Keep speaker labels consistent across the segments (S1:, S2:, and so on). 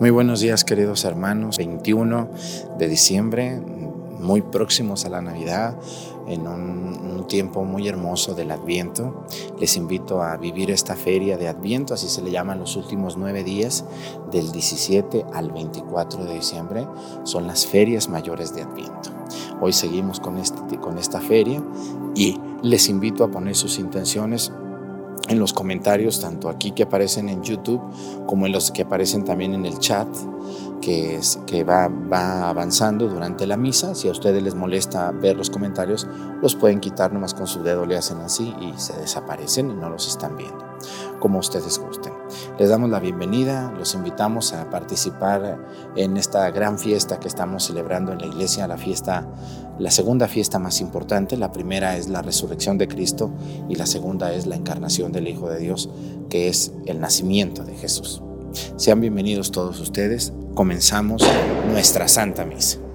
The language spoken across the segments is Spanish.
S1: Muy buenos días queridos hermanos, 21 de diciembre, muy próximos a la Navidad, en un, tiempo muy hermoso del Adviento. Les invito a vivir esta feria de Adviento, así se le llaman los últimos nueve días, del 17 al 24 de diciembre, son las ferias mayores de Adviento. Hoy seguimos con, este, con esta feria y les invito a poner sus intenciones en los comentarios, tanto aquí que aparecen en YouTube como en los que aparecen también en el chat que, va, va avanzando durante la misa. Si a ustedes les molesta ver los comentarios, los pueden quitar nomás con su dedo, le hacen así y se desaparecen y no los están viendo, como ustedes gusten. Les damos la bienvenida, los invitamos a participar en esta gran fiesta que estamos celebrando en la iglesia, la fiesta, la segunda fiesta más importante. La primera es la resurrección de Cristo y la segunda es la encarnación del Hijo de Dios, que es el nacimiento de Jesús. Sean bienvenidos todos ustedes. Comenzamos nuestra Santa Misa.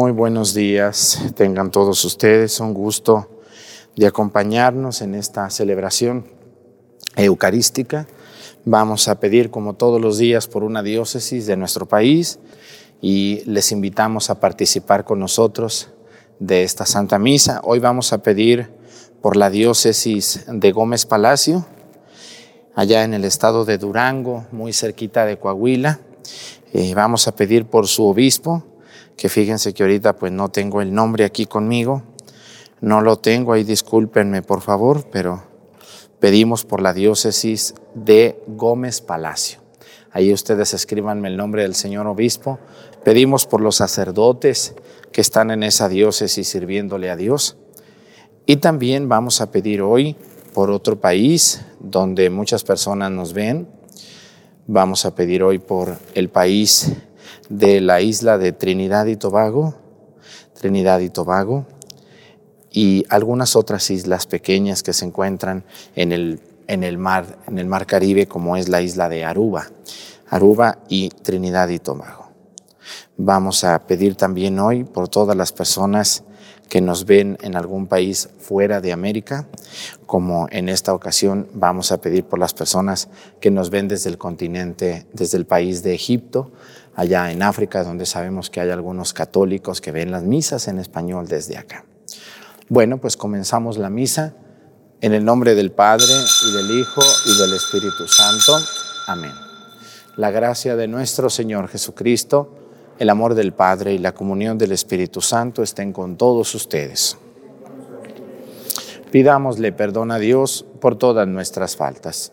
S1: Muy buenos días, tengan todos ustedes un gusto de acompañarnos en esta celebración eucarística. Vamos a pedir, como todos los días, por una diócesis de nuestro país y les invitamos a participar con nosotros de esta Santa Misa. Hoy vamos a pedir por la diócesis de Gómez Palacio, allá en el estado de Durango, muy cerquita de Coahuila. Eh, vamos a pedir por su obispo, que fíjense que ahorita pues no tengo el nombre aquí conmigo, No lo tengo ahí, discúlpenme por favor, pero pedimos por la diócesis de Gómez Palacio. Ahí ustedes escríbanme el nombre del señor obispo. Pedimos por los sacerdotes que están en esa diócesis sirviéndole a Dios. Y también vamos a pedir hoy por otro país donde muchas personas nos ven. Vamos a pedir hoy por el país de la isla de Trinidad y Tobago, Trinidad y Tobago, y algunas otras islas pequeñas que se encuentran en el, en el, mar, en el mar Caribe, como es la isla de Aruba, Aruba y Trinidad y Tobago. Vamos a pedir también hoy por todas las personas que nos ven en algún país fuera de América, como en esta ocasión vamos a pedir por las personas que nos ven desde el continente, desde el país de Egipto, allá en África, donde sabemos que hay algunos católicos que ven las misas en español desde acá. Bueno, pues comenzamos la misa en el nombre del Padre y del Hijo y del Espíritu Santo. Amén. La gracia de nuestro Señor Jesucristo, el amor del Padre y la comunión del Espíritu Santo estén con todos ustedes. Pidámosle perdón a Dios por todas nuestras faltas.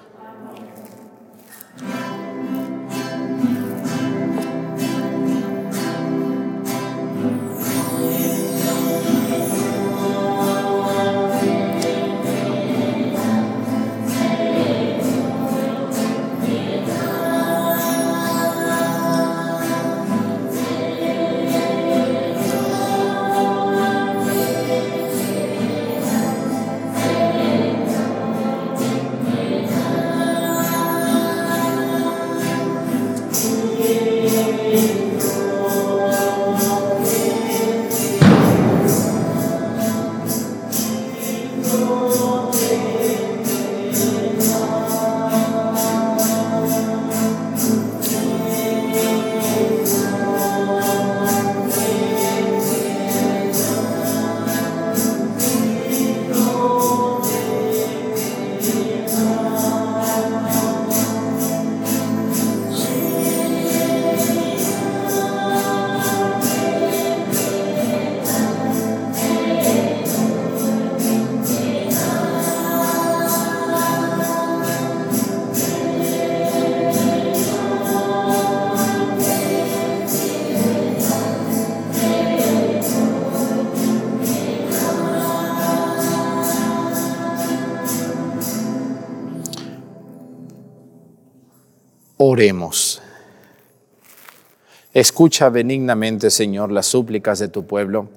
S1: Escucha benignamente, Señor, las súplicas de tu pueblo,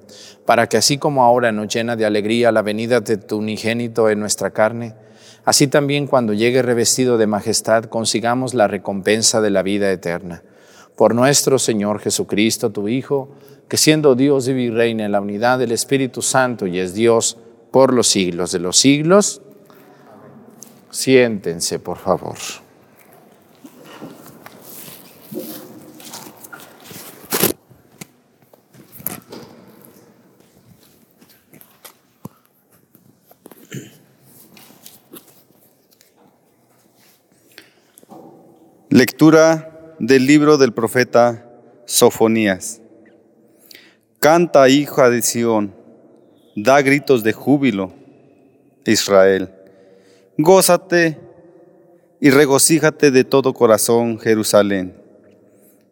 S1: para que así como ahora nos llena de alegría la venida de tu unigénito en nuestra carne, así también cuando llegue revestido de majestad consigamos la recompensa de la vida eterna. Por nuestro Señor Jesucristo, tu Hijo, que siendo Dios y reina en la unidad del Espíritu Santo y es Dios por los siglos de los siglos, siéntense, por favor.
S2: Lectura del libro del profeta Sofonías. Canta, hija de Sión, da gritos de júbilo, Israel. Gózate y regocíjate de todo corazón, Jerusalén.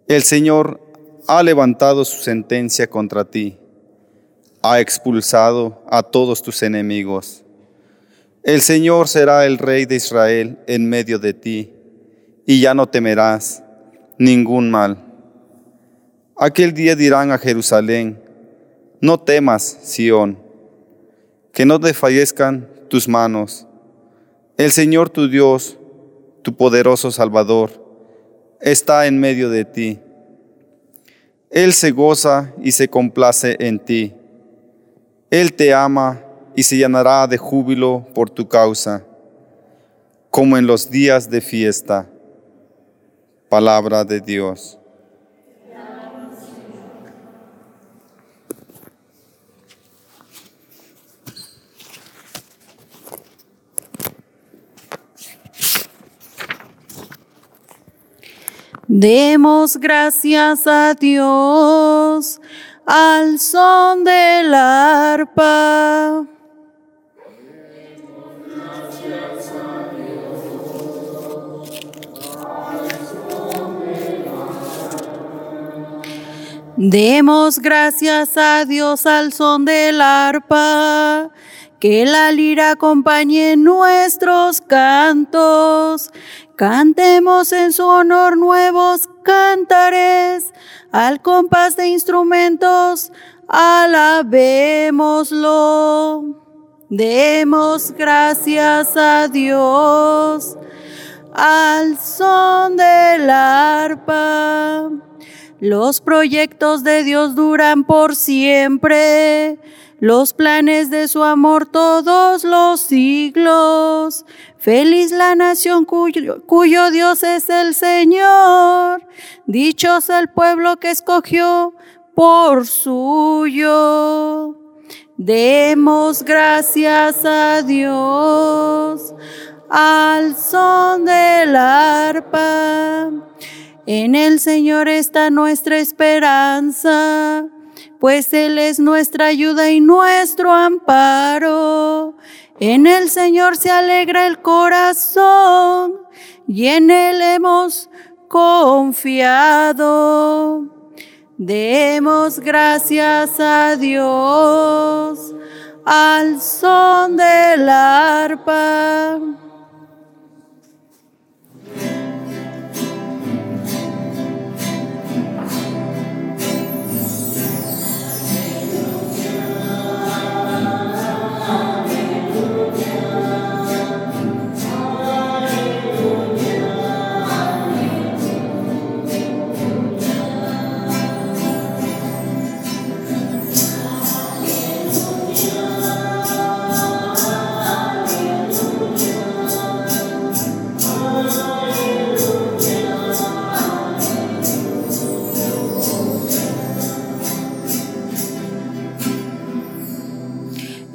S2: El Señor ha levantado su sentencia contra ti, ha expulsado a todos tus enemigos. El Señor será el Rey de Israel en medio de ti y ya no temerás ningún mal. Aquel día dirán a Jerusalén, no temas, Sión, que no desfallezcan tus manos. El Señor tu Dios tu poderoso Salvador, está en medio de ti. Él se goza y se complace en ti. Él te ama y se llenará de júbilo por tu causa, como en los días de fiesta. Palabra de Dios.
S3: Demos gracias a Dios al son del arpa. Demos gracias a Dios al son del arpa, que la lira acompañe nuestros cantos. Cantemos en su honor nuevos cantares, al compás de instrumentos, alabémoslo. Demos gracias a Dios al son del arpa. Los proyectos de Dios duran por siempre, los planes de su amor todos los siglos. Feliz la nación cuyo, Dios es el Señor. Dichoso el pueblo que escogió por suyo. Demos gracias a Dios al son del arpa. En el Señor está nuestra esperanza, pues Él es nuestra ayuda y nuestro amparo. En el Señor se alegra el corazón y en Él hemos confiado. Demos gracias a Dios al son del arpa.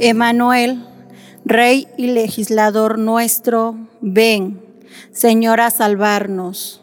S3: Emanuel, Rey y legislador nuestro, ven, Señor, a salvarnos.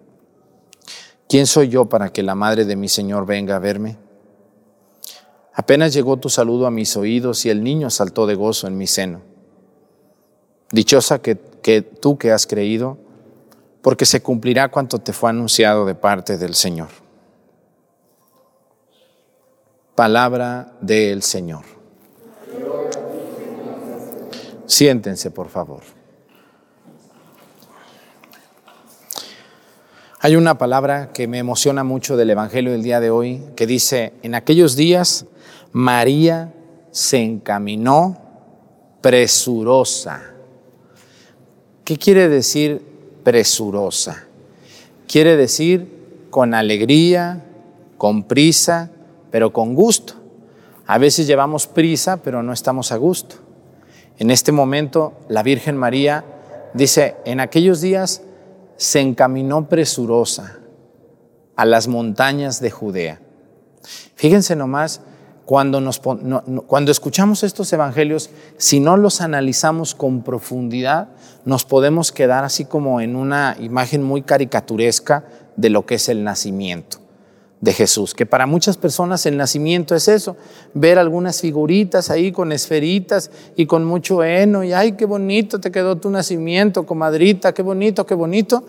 S1: ¿Quién soy yo para que la madre de mi Señor venga a verme? Apenas llegó tu saludo a mis oídos y el niño saltó de gozo en mi seno. Dichosa que, que tú que has creído, porque se cumplirá cuanto te fue anunciado de parte del Señor. Palabra del Señor. Siéntense, por favor. Hay una palabra que me emociona mucho del Evangelio del día de hoy, que dice, en aquellos días María se encaminó presurosa. ¿Qué quiere decir presurosa? Quiere decir con alegría, con prisa, pero con gusto. A veces llevamos prisa, pero no estamos a gusto. En este momento, la Virgen María dice, en aquellos días se encaminó presurosa a las montañas de Judea. Fíjense nomás, cuando, nos, cuando escuchamos estos evangelios, si no los analizamos con profundidad, nos podemos quedar así como en una imagen muy caricaturesca de lo que es el nacimiento de Jesús, que para muchas personas el nacimiento es eso, ver algunas figuritas ahí con esferitas y con mucho heno, y ay, qué bonito te quedó tu nacimiento, comadrita, qué bonito, qué bonito,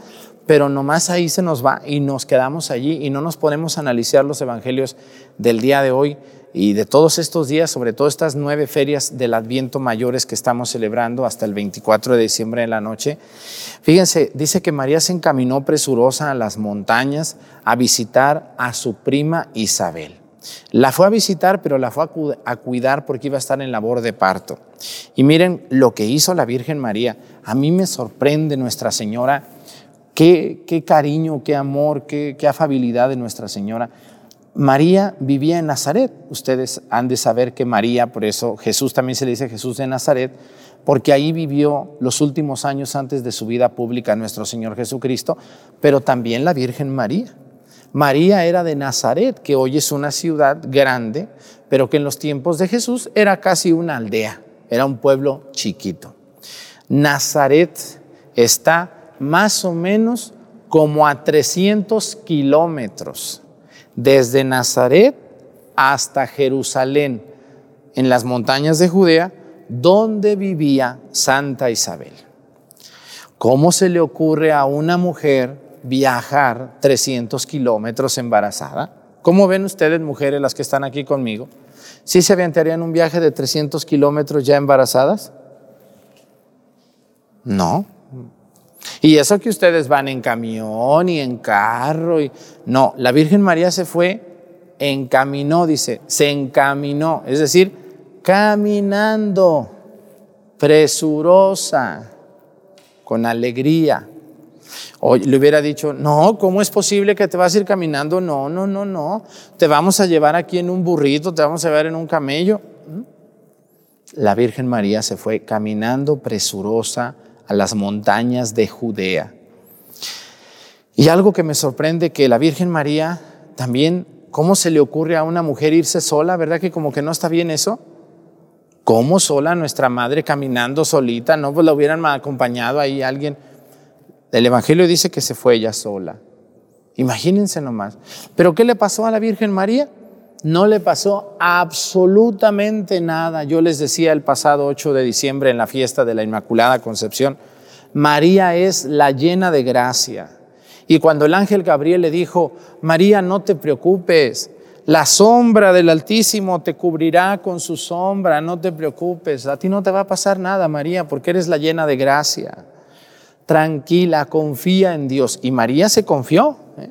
S1: pero nomás ahí se nos va y nos quedamos allí y no nos podemos analizar los evangelios del día de hoy y de todos estos días, sobre todo estas nueve ferias del Adviento mayores que estamos celebrando hasta el 24 de diciembre en la noche. Fíjense, dice que María se encaminó presurosa a las montañas a visitar a su prima Isabel. La fue a visitar, pero la fue a cuidar porque iba a estar en labor de parto. Y miren lo que hizo la Virgen María. A mí me sorprende Nuestra Señora, qué, cariño, qué amor, qué, qué afabilidad de Nuestra Señora María vivía en Nazaret. Ustedes han de saber que María, por eso Jesús también se le dice Jesús de Nazaret, porque ahí vivió los últimos años antes de su vida pública nuestro Señor Jesucristo, pero también la Virgen María. María era de Nazaret, que hoy es una ciudad grande, pero que en los tiempos de Jesús era casi una aldea, era un pueblo chiquito. Nazaret está más o menos como a 300 kilómetros desde Nazaret hasta Jerusalén, en las montañas de Judea, donde vivía Santa Isabel. ¿Cómo se le ocurre a una mujer viajar 300 kilómetros embarazada? ¿Cómo ven ustedes, mujeres, las que están aquí conmigo? ¿Sí se aventarían un viaje de 300 kilómetros ya embarazadas? No. Y eso que ustedes van en camión y en carro. Y... No, la Virgen María se fue, encaminó, dice, se encaminó, es decir, caminando, presurosa, con alegría. O le hubiera dicho, no, ¿cómo es posible que te vas a ir caminando? No, no, no, no. Te vamos a llevar aquí en un burrito, te vamos a llevar en un camello. ¿Mm? La Virgen María se fue caminando presurosa, a las montañas de Judea. Y algo que me sorprende que la Virgen María también, ¿cómo se le ocurre a una mujer irse sola? ¿Verdad que como que no está bien eso? ¿Cómo sola nuestra madre caminando solita? No, pues la hubieran acompañado ahí alguien. El Evangelio dice que se fue ella sola. Imagínense nomás. ¿Pero qué le pasó a la Virgen María? No le pasó absolutamente nada. Yo les decía el pasado 8 de diciembre en la fiesta de la Inmaculada Concepción, María es la llena de gracia. Y cuando el ángel Gabriel le dijo, María, no te preocupes, la sombra del Altísimo te cubrirá con su sombra, no te preocupes, a ti no te va a pasar nada, María, porque eres la llena de gracia. Tranquila, confía en Dios. Y María se confió. ¿eh?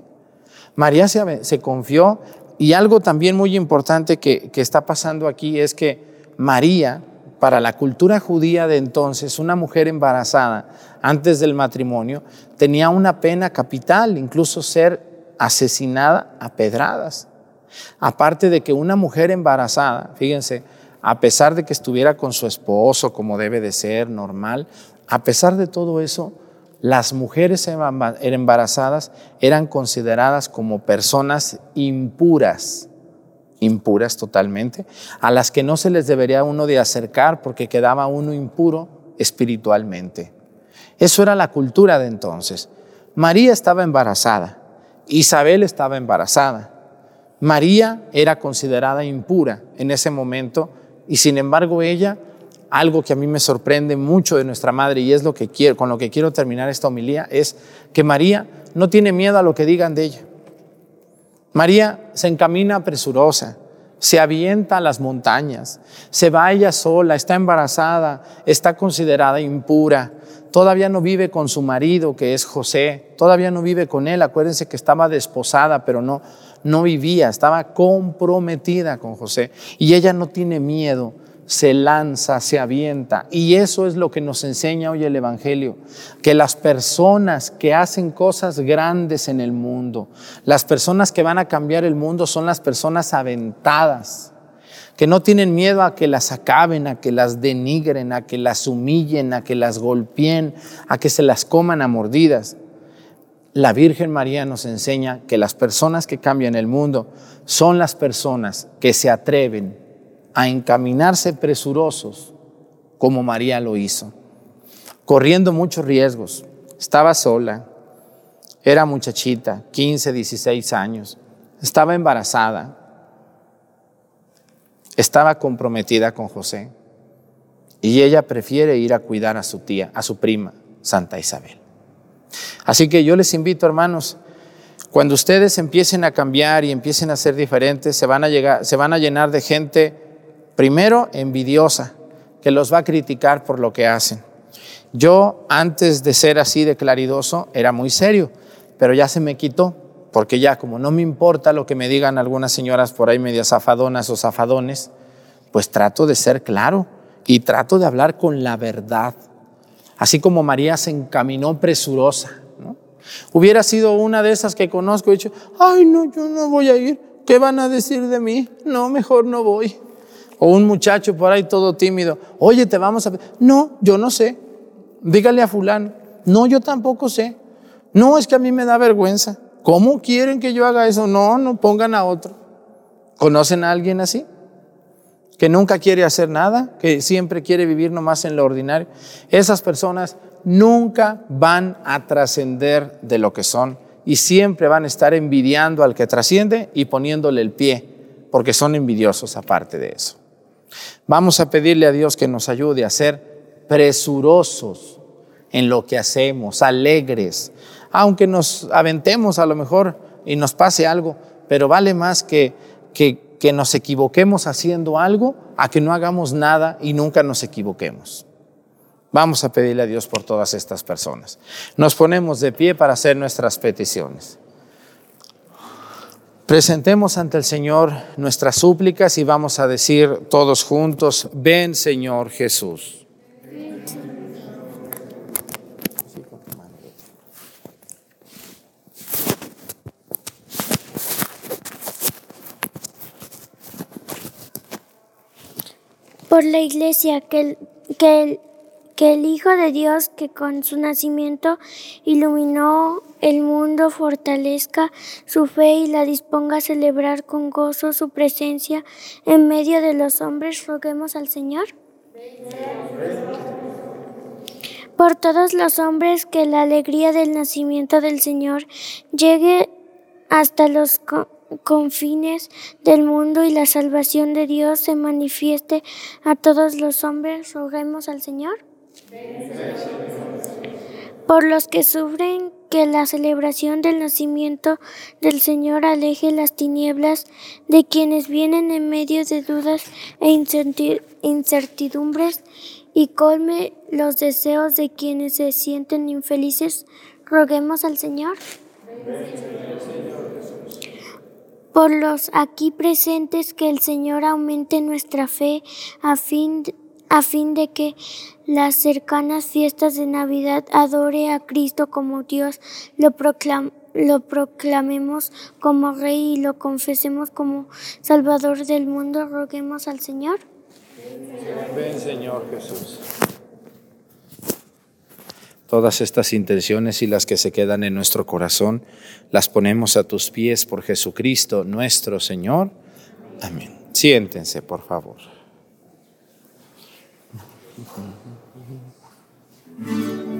S1: María se, se confió y algo también muy importante que, está pasando aquí es que María, para la cultura judía de entonces, una mujer embarazada antes del matrimonio, tenía una pena capital, incluso ser asesinada a pedradas. Aparte de que una mujer embarazada, fíjense, a pesar de que estuviera con su esposo como debe de ser, normal, a pesar de todo eso, las mujeres embarazadas eran consideradas como personas impuras, impuras totalmente, a las que no se les debería uno de acercar porque quedaba uno impuro espiritualmente. Eso era la cultura de entonces. María estaba embarazada, Isabel estaba embarazada. María era considerada impura en ese momento y sin embargo ella algo que a mí me sorprende mucho de nuestra madre y es lo que quiero, con lo que quiero terminar esta homilía, es que María no tiene miedo a lo que digan de ella. María se encamina presurosa, se avienta a las montañas, se va ella sola, está embarazada, está considerada impura, todavía no vive con su marido, que es José, todavía no vive con él. Acuérdense que estaba desposada, pero no, no vivía, estaba comprometida con José. Y ella no tiene miedo, se lanza, se avienta. Y eso es lo que nos enseña hoy el Evangelio, que las personas que hacen cosas grandes en el mundo, las personas que van a cambiar el mundo son las personas aventadas que no tienen miedo a que las acaben, a que las denigren, a que las humillen, a que las golpeen, a que se las coman a mordidas. La Virgen María nos enseña que las personas que cambian el mundo son las personas que se atreven a encaminarse presurosos, como María lo hizo, corriendo muchos riesgos. Estaba sola, era muchachita, 15, 16 años, estaba embarazada, estaba comprometida con José y ella prefiere ir a cuidar a su tía, a su prima, Santa Isabel. Así que yo les invito, hermanos, cuando ustedes empiecen a cambiar y empiecen a ser diferentes, se van a, llegar, se van a llenar de gente, primero, envidiosa, que los va a criticar por lo que hacen. Yo, antes de ser así de claridoso, era muy serio, pero ya se me quitó porque ya como no me importa lo que me digan algunas señoras por ahí medias zafadonas o zafadones, pues trato de ser claro y trato de hablar con la verdad. Así como María se encaminó presurosa. ¿no? Hubiera sido una de esas que conozco y dicho, ay no, yo no voy a ir, ¿qué van a decir de mí? No, mejor no voy. O un muchacho por ahí todo tímido, oye, te vamos a... No, yo no sé. Dígale a fulano, no, yo tampoco sé. No, es que a mí me da vergüenza. ¿Cómo quieren que yo haga eso? No, no pongan a otro. ¿Conocen a alguien así? Que nunca quiere hacer nada, que siempre quiere vivir nomás en lo ordinario. Esas personas nunca van a trascender de lo que son y siempre van a estar envidiando al que trasciende y poniéndole el pie, porque son envidiosos aparte de eso. Vamos a pedirle a Dios que nos ayude a ser presurosos en lo que hacemos, alegres, aunque nos aventemos a lo mejor y nos pase algo, pero vale más que, que, que nos equivoquemos haciendo algo a que no hagamos nada y nunca nos equivoquemos. Vamos a pedirle a Dios por todas estas personas. Nos ponemos de pie para hacer nuestras peticiones. Presentemos ante el Señor nuestras súplicas y vamos a decir todos juntos, ven Señor Jesús.
S4: por la Iglesia, que el, que, que el Hijo de Dios, que con su nacimiento iluminó el mundo, fortalezca su fe y la disponga a celebrar con gozo su presencia en medio de los hombres. Roguemos al Señor. Por todos los hombres, que la alegría del nacimiento del Señor llegue hasta los confines del mundo y la salvación de Dios se manifieste a todos los hombres, roguemos al Señor. Por los que sufren que la celebración del nacimiento del Señor aleje las tinieblas de quienes vienen en medio de dudas e incertidumbres y colme los deseos de quienes se sienten infelices, roguemos al Señor. Por los aquí presentes que el Señor aumente nuestra fe a fin, a fin de que las cercanas fiestas de Navidad adore a Cristo como Dios, lo, proclamemos como Rey y lo confesemos como Salvador del mundo. Roguemos al Señor.
S1: Ven Señor Jesús. Todas estas intenciones y las que se quedan en nuestro corazón, las ponemos a tus pies por Jesucristo nuestro Señor. Amén. Siéntense, por favor. Mm-hmm.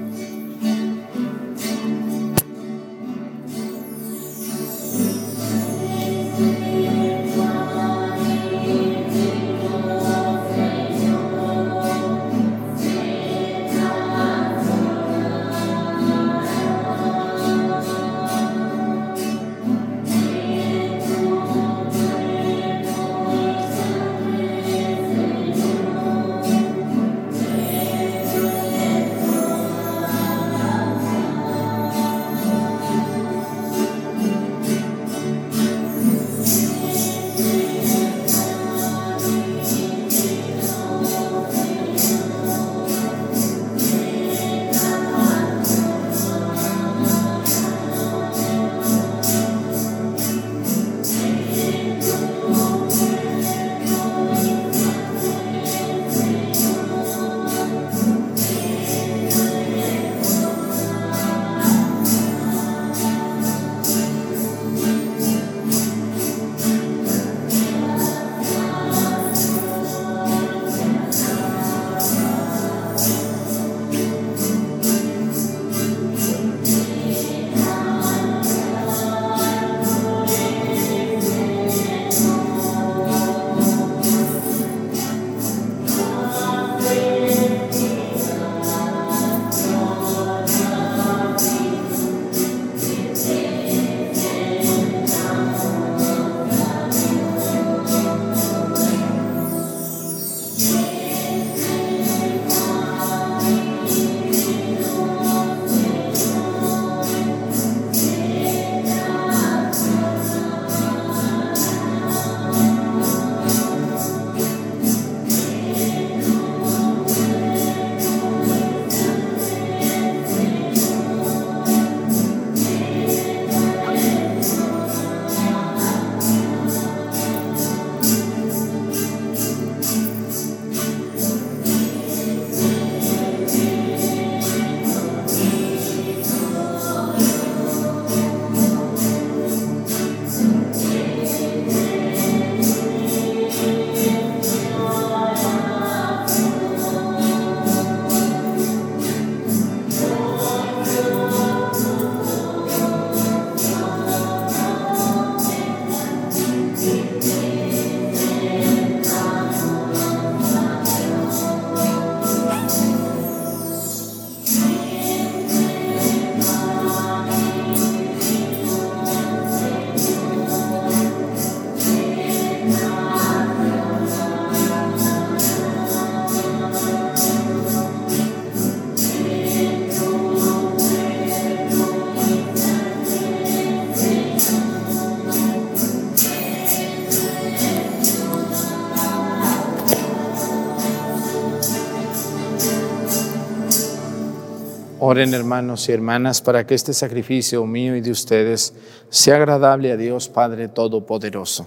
S1: Oren hermanos y hermanas para que este sacrificio mío y de ustedes sea agradable a Dios Padre Todopoderoso.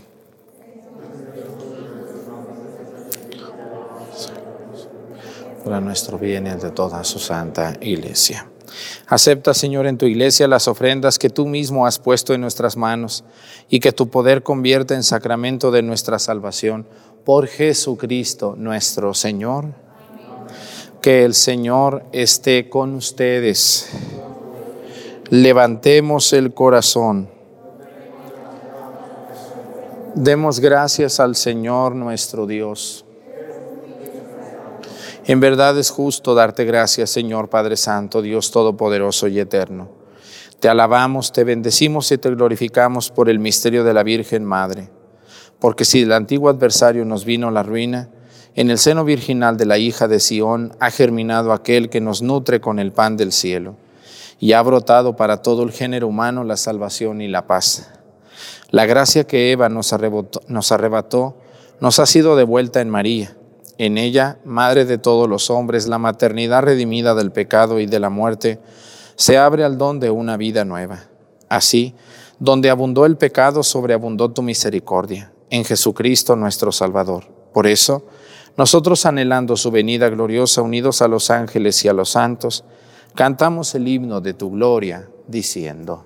S1: Para nuestro bien y el de toda su santa iglesia. Acepta, Señor, en tu iglesia las ofrendas que tú mismo has puesto en nuestras manos y que tu poder convierta en sacramento de nuestra salvación por Jesucristo nuestro Señor. Que el Señor esté con ustedes. Levantemos el corazón. Demos gracias al Señor nuestro Dios. En verdad es justo darte gracias, Señor Padre Santo, Dios Todopoderoso y Eterno. Te alabamos, te bendecimos y te glorificamos por el misterio de la Virgen Madre. Porque si el antiguo adversario nos vino la ruina, en el seno virginal de la hija de Sión ha germinado aquel que nos nutre con el pan del cielo y ha brotado para todo el género humano la salvación y la paz. La gracia que Eva nos arrebató, nos arrebató nos ha sido devuelta en María. En ella, Madre de todos los hombres, la maternidad redimida del pecado y de la muerte, se abre al don de una vida nueva. Así, donde abundó el pecado, sobreabundó tu misericordia, en Jesucristo nuestro Salvador. Por eso, nosotros anhelando su venida gloriosa, unidos a los ángeles y a los santos, cantamos el himno de tu gloria, diciendo.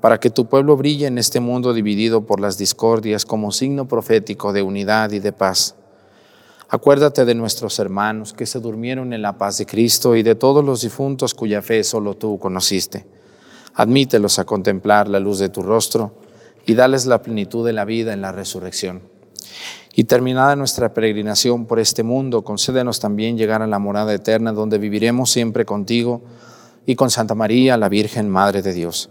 S1: para que tu pueblo brille en este mundo dividido por las discordias como signo profético de unidad y de paz. Acuérdate de nuestros hermanos que se durmieron en la paz de Cristo y de todos los difuntos cuya fe solo tú conociste Admítelos a contemplar la luz de tu rostro y dales la plenitud de la vida en la resurrección. Y terminada nuestra peregrinación por este mundo, concédenos también llegar a la morada eterna donde viviremos siempre contigo y con Santa María, la Virgen Madre de Dios,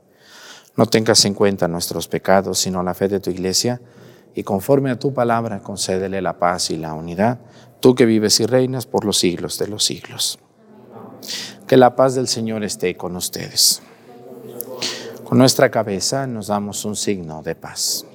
S1: No tengas en cuenta nuestros pecados, sino la fe de tu iglesia, y conforme a tu palabra, concédele la paz y la unidad, tú que vives y reinas por los siglos de los siglos. Que la paz del Señor esté con ustedes. Con nuestra cabeza nos damos un signo de paz.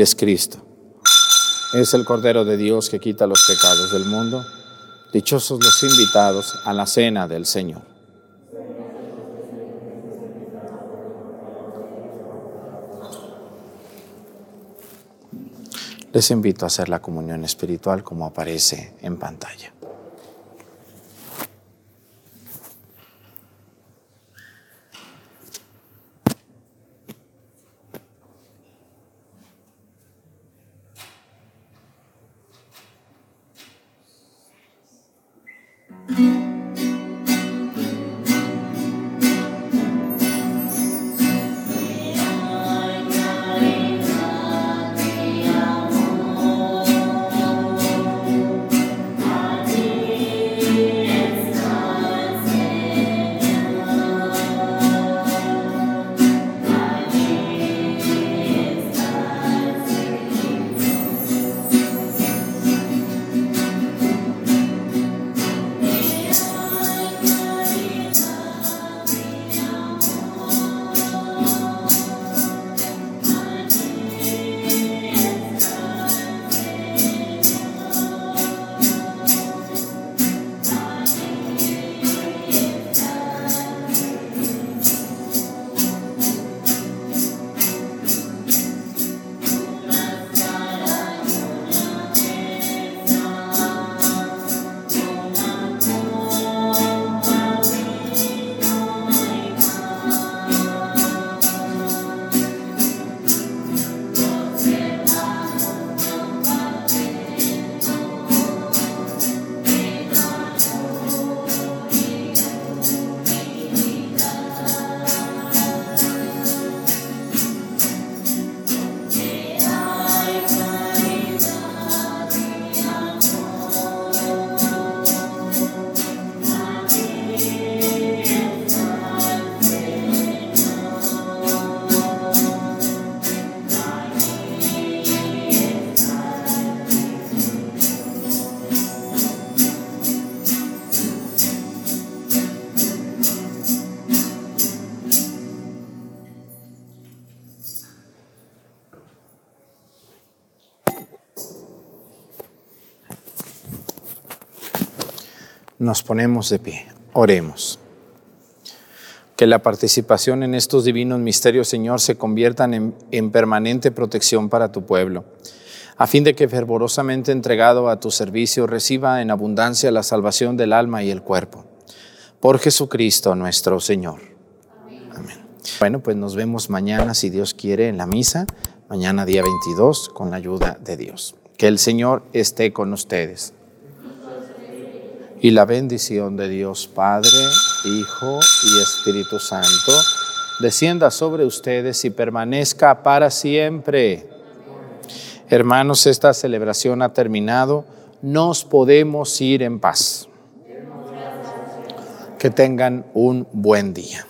S1: Es Cristo. Es el Cordero de Dios que quita los pecados del mundo. Dichosos los invitados a la cena del Señor. Les invito a hacer la comunión espiritual como aparece en pantalla. Nos ponemos de pie. Oremos. Que la participación en estos divinos misterios, Señor, se conviertan en, en, permanente protección para tu pueblo, a fin de que fervorosamente entregado a tu servicio reciba en abundancia la salvación del alma y el cuerpo. Por Jesucristo nuestro Señor. Amén. Bueno, pues nos vemos mañana, si Dios quiere, en la misa, mañana día 22, con la ayuda de Dios. Que el Señor esté con ustedes y la bendición de Dios Padre, Hijo y Espíritu Santo descienda sobre ustedes y permanezca para siempre. Hermanos, esta celebración ha terminado. Nos podemos ir en paz. Que tengan un buen día.